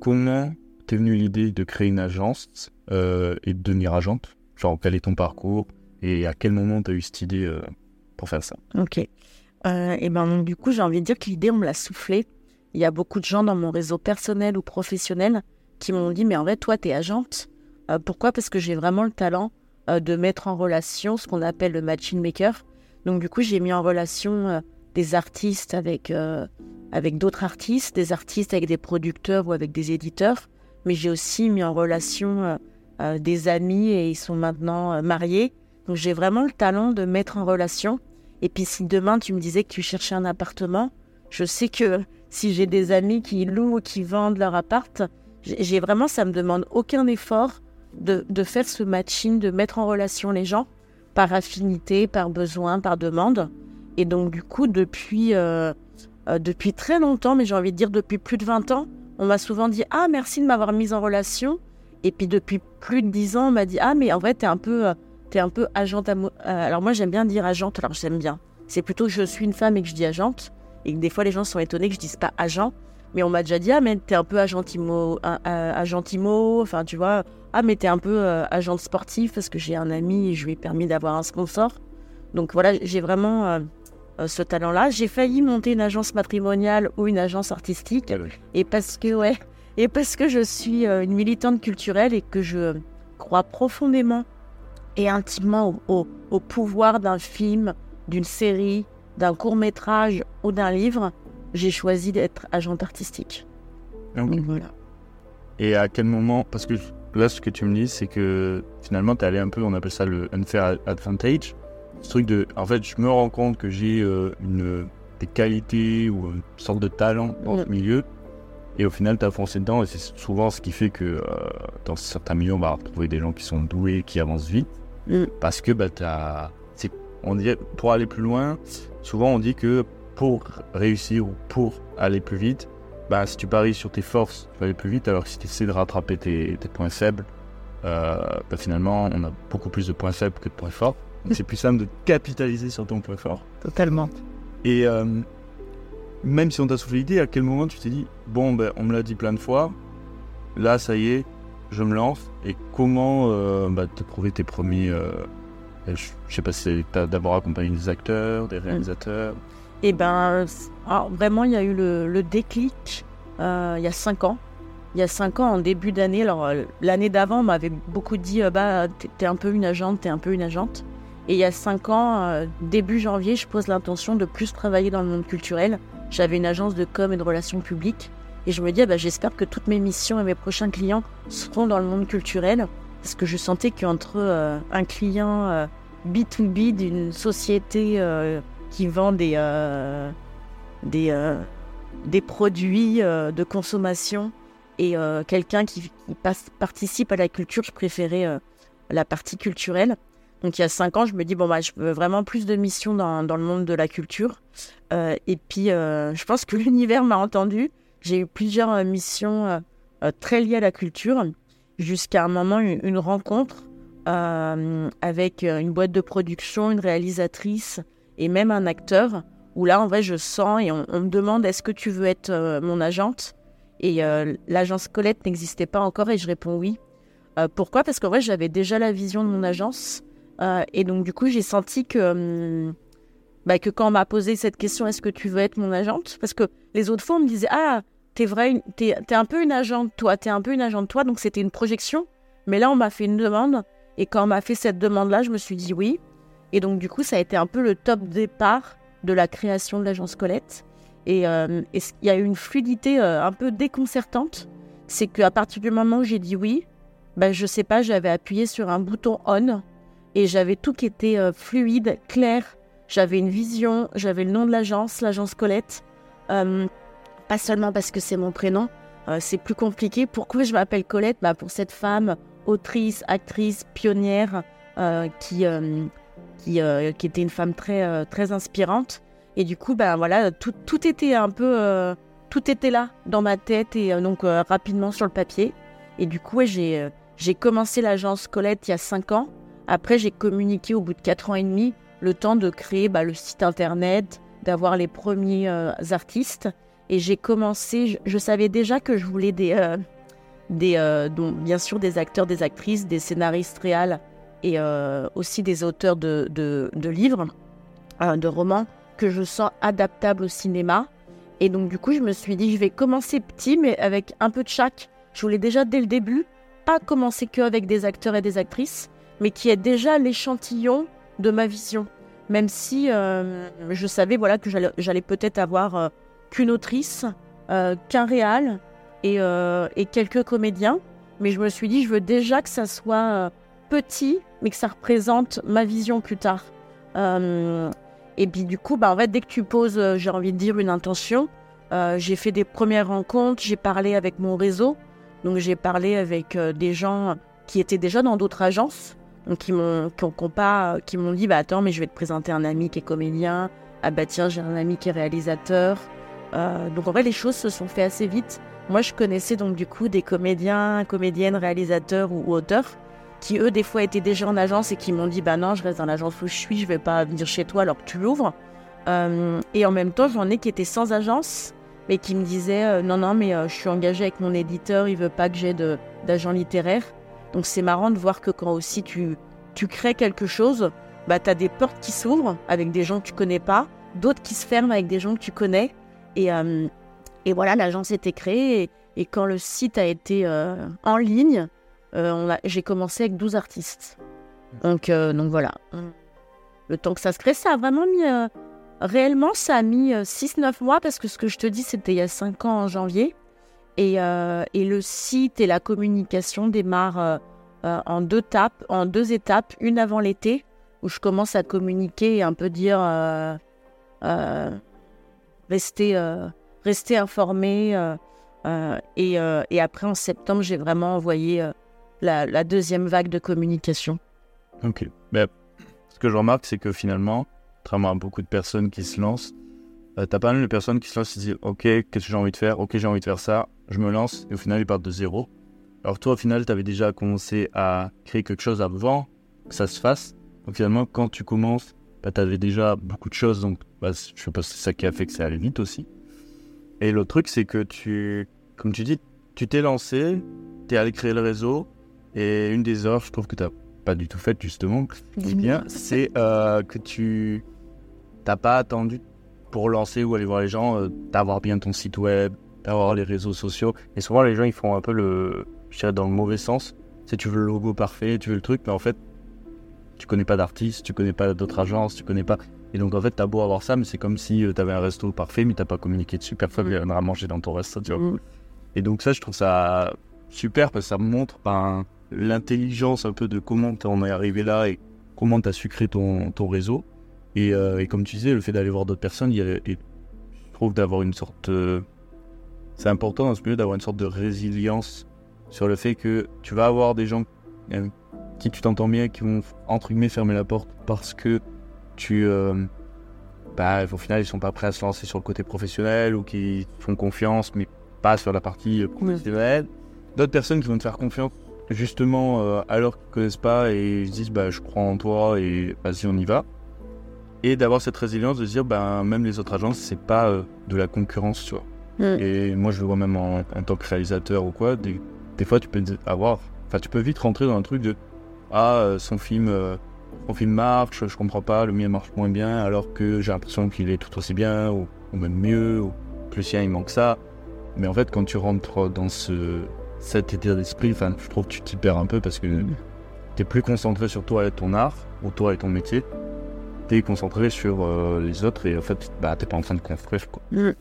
comment t'es venue l'idée de créer une agence euh, et de devenir agente? Genre, quel est ton parcours? Et à quel moment tu as eu cette idée euh, pour faire ça? Ok. Euh, et ben du coup, j'ai envie de dire que l'idée, on me l'a soufflé. Il y a beaucoup de gens dans mon réseau personnel ou professionnel qui m'ont dit, mais en fait, toi, tu es agente. Pourquoi? Parce que j'ai vraiment le talent de mettre en relation ce qu'on appelle le matching maker. Donc, du coup, j'ai mis en relation des artistes avec, avec d'autres artistes, des artistes avec des producteurs ou avec des éditeurs. Mais j'ai aussi mis en relation euh, euh, des amis et ils sont maintenant euh, mariés. Donc, j'ai vraiment le talent de mettre en relation. Et puis, si demain tu me disais que tu cherchais un appartement, je sais que si j'ai des amis qui louent ou qui vendent leur appart, j'ai vraiment, ça me demande aucun effort de, faire ce matching, de mettre en relation les gens par affinité, par besoin, par demande. Et donc, du coup, depuis, euh, depuis très longtemps, mais j'ai envie de dire depuis plus de 20 ans, on m'a souvent dit Ah, merci de m'avoir mise en relation. Et puis, depuis plus de 10 ans, on m'a dit Ah, mais en vrai, t'es un peu, euh, t'es un peu agente. euh, alors, moi, j'aime bien dire agente, alors j'aime bien. C'est plutôt que je suis une femme et que je dis agente. Et que des fois, les gens sont étonnés que je dise pas agent. Mais on m'a déjà dit Ah, mais t'es un peu agentimo, agentimo. Enfin, tu vois, ah, mais t'es un peu agente sportive parce que j'ai un ami et je lui ai permis d'avoir un sponsor. Donc voilà, j'ai vraiment ce talent-là. J'ai failli monter une agence matrimoniale ou une agence artistique. Et parce que, ouais, et parce que je suis euh, une militante culturelle et que je crois profondément et intimement au, au- au pouvoir d'un film, d'une série, d'un court-métrage ou d'un livre, j'ai choisi d'être agente artistique. Ok. Donc voilà. Et à quel moment Parce que là, ce que tu me dis, c'est que finalement, tu es allé un peu, on appelle ça le unfair advantage. Ce truc de. En fait, je me rends compte que j'ai euh, une, des qualités ou une sorte de talent dans ce Mm. milieu. Et au final, tu as foncé dedans. Et c'est souvent ce qui fait que euh, dans certains milieux, on va retrouver des gens qui sont doués, qui avancent vite. Mm. Parce que bah, c'est- on dirait, pour aller plus loin, souvent on dit que pour réussir ou pour aller plus vite, bah, si tu paries sur tes forces, tu vas aller plus vite, alors que si tu essaies de rattraper tes, tes points faibles, euh, bah, finalement, on a beaucoup plus de points faibles que de points forts. Donc c'est plus simple de capitaliser sur ton point fort. Totalement. Et euh, même si on t'a soufflé l'idée, à quel moment tu t'es dit, bon, ben, on me l'a dit plein de fois, là, ça y est, je me lance. Et comment euh, bah, t'as trouvé tes premiers... euh, je, sais pas si t'as d'abord accompagné des acteurs, des réalisateurs. Et ben, c- alors, vraiment, il y a eu le, le déclic euh, il y a cinq ans. Il y a cinq ans, en début d'année. Alors, euh, l'année d'avant, on m'avait beaucoup dit euh, bah, t'es un peu une agente, t'es un peu une agente. Et il y a cinq ans, euh, début janvier, je pose l'intention de plus travailler dans le monde culturel. J'avais une agence de com et de relations publiques. Et je me dis, ah bah, j'espère que toutes mes missions et mes prochains clients seront dans le monde culturel. Parce que je sentais qu'entre euh, un client euh, B2B d'une société euh, qui vend des, euh, des, euh, des produits euh, de consommation et euh, quelqu'un qui, participe à la culture, je préférais euh, la partie culturelle. Donc il y a cinq ans, je me dis, bon, bah, je veux vraiment plus de missions dans, dans le monde de la culture. Euh, et puis, euh, je pense que l'univers m'a entendu. J'ai eu plusieurs euh, missions très liées à la culture, jusqu'à un moment, une, rencontre avec une boîte de production, une réalisatrice et même un acteur, où là, en vrai, je sens et on, on me demande est-ce que tu veux être mon agente? Et l'agence Colette n'existait pas encore et je réponds oui. Pourquoi? Parce qu'en vrai, j'avais déjà la vision de mon agence. Euh, et donc, du coup, j'ai senti que, hum, bah, que quand on m'a posé cette question est-ce que tu veux être mon agente? Parce que les autres fois, on me disait ah, t'es vrai, t'es un peu une agente, toi, t'es un peu une agente, toi. Donc, c'était une projection. Mais là, on m'a fait une demande. Et quand on m'a fait cette demande-là, je me suis dit oui. Et donc, du coup, ça a été un peu le top départ de la création de l'agence Colette. Et ce- il y a eu une fluidité euh, un peu déconcertante. C'est qu'à partir du moment où j'ai dit oui, ben, je sais pas, j'avais appuyé sur un bouton on et j'avais tout qui était euh, fluide, clair. J'avais une vision, j'avais le nom de l'agence, l'agence Colette. Euh, pas seulement parce que c'est mon prénom, euh, c'est plus compliqué. Pourquoi je m'appelle Colette? Bah, Pour cette femme, autrice, actrice, pionnière, qui, qui, était une femme très, très inspirante. Et du coup, ben voilà, tout, tout était un peu, tout était là dans ma tête et donc rapidement sur le papier. Et du coup, j'ai, j'ai commencé l'agence Colette il y a cinq ans. Après, j'ai communiqué au bout de quatre ans et demi le temps de créer bah, le site internet, d'avoir les premiers euh, artistes. Et j'ai commencé, je, savais déjà que je voulais des, euh, des donc, bien sûr des acteurs, des actrices, des scénaristes réels et aussi des auteurs de, de, de livres, de romans que je sens adaptables au cinéma. Et donc du coup, je me suis dit, je vais commencer petit, mais avec un peu de chaque. Je voulais déjà dès le début pas commencer que avec des acteurs et des actrices, mais qui est déjà l'échantillon de ma vision. Même si euh, je savais voilà que j'allais peut-être avoir euh, qu'une autrice, euh, qu'un réal et, quelques comédiens, mais je me suis dit je veux déjà que ça soit petit, mais que ça représente ma vision plus tard. et puis du coup, bah, en fait, dès que tu poses, j'ai envie de dire une intention, j'ai fait des premières rencontres, j'ai parlé avec mon réseau, donc j'ai parlé avec des gens qui étaient déjà dans d'autres agences qui m'ont pas qui m'ont dit bah attends mais je vais te présenter un ami qui est comédien. Ah bah tiens j'ai un ami qui est réalisateur. Euh, donc en vrai les choses se sont fait assez vite. Moi je connaissais donc du coup des comédiens comédiennes réalisateurs ou, auteurs qui eux des fois étaient déjà en agence et qui m'ont dit bah non je reste dans l'agence où je suis je vais pas venir chez toi alors que tu l'ouvres. Euh, et en même temps j'en ai qui étaient sans agence mais qui me disaient euh, non non mais je suis engagée avec mon éditeur il veut pas que j'ai d'agent littéraire donc c'est marrant de voir que quand aussi tu, tu crées quelque chose, bah, tu as des portes qui s'ouvrent avec des gens que tu connais pas, d'autres qui se ferment avec des gens que tu connais. Et, euh, et voilà, l'agence était créée. Et, quand le site a été euh, en ligne, euh, j'ai commencé avec 12 artistes. Donc, donc voilà. Le temps que ça se crée, ça a vraiment mis... réellement, ça a mis 6-9 mois parce que ce que je te dis, c'était il y a 5 ans en janvier. Euh, et, le site et la communication démarrent euh, euh, en, deux étapes, une avant l'été, où je commence à communiquer et un peu dire rester, informé. Et, après, en septembre, j'ai vraiment envoyé la, deuxième vague de communication. Ok. Mais ce que je remarque, c'est que finalement, contrairement à beaucoup de personnes qui se lancent, tu t'as pas mal de personnes qui se lancent et disent Ok, qu'est-ce que j'ai envie de faire? Ok, j'ai envie de faire ça je me lance et au final ils partent de zéro. Alors toi au final tu avais déjà commencé à créer quelque chose avant que ça se fasse. Donc finalement quand tu commences, bah, tu avais déjà beaucoup de choses donc bah, je sais pas c'est ça qui a fait que ça allait vite aussi. Et l'autre truc c'est que tu, comme tu dis, tu t'es lancé, tu es allé créer le réseau et une des offres je trouve que tu pas du tout fait justement, bien, c'est euh, que tu t'as pas attendu pour lancer ou aller voir les gens, euh, d'avoir bien ton site web, d'avoir les réseaux sociaux. Et souvent, les gens, ils font un peu le. Je dirais dans le mauvais sens. Si tu veux le logo parfait, tu veux le truc, mais en fait, tu connais pas d'artistes, tu connais pas d'autres agences, tu connais pas. Et donc, en fait, t'as beau avoir ça, mais c'est comme si euh, tu avais un resto parfait, mais t'as pas communiqué dessus. Personne mm. viendra manger dans ton resto, tu vois. Mm. Et donc, ça, je trouve ça super parce que ça montre ben, l'intelligence un peu de comment t'en es arrivé là et comment t'as su créer ton, ton réseau. Et, euh, et, comme tu disais, le fait d'aller voir d'autres personnes, il y a, et je trouve d'avoir une sorte. Euh, c'est important dans ce milieu d'avoir une sorte de résilience sur le fait que tu vas avoir des gens euh, qui tu t'entends bien qui vont entre guillemets fermer la porte parce que tu euh, bah, au final ils sont pas prêts à se lancer sur le côté professionnel ou qui font confiance mais pas sur la partie professionnelle d'autres personnes qui vont te faire confiance justement alors qu'ils connaissent pas et ils se disent bah je crois en toi et vas-y on y va et d'avoir cette résilience de se dire bah même les autres agences c'est pas de la concurrence tu vois Mm. Et moi, je le vois même en, tant que réalisateur ou quoi. Des, fois, tu peux avoir. Enfin, tu peux vite rentrer dans un truc de Ah, euh, son film, euh, son film marche, je comprends pas, le mien marche moins bien, alors que j'ai l'impression qu'il est tout aussi bien, ou, même mieux, ou que le sien, il manque ça. Mais en fait, quand tu rentres dans ce, cet état d'esprit, enfin, je trouve que tu t'y perds un peu parce que tu es plus concentré sur toi et ton art, ou toi et ton métier. Tu es concentré sur euh, les autres et en fait, bah, t'es pas en train de construire. Quoi. Mm.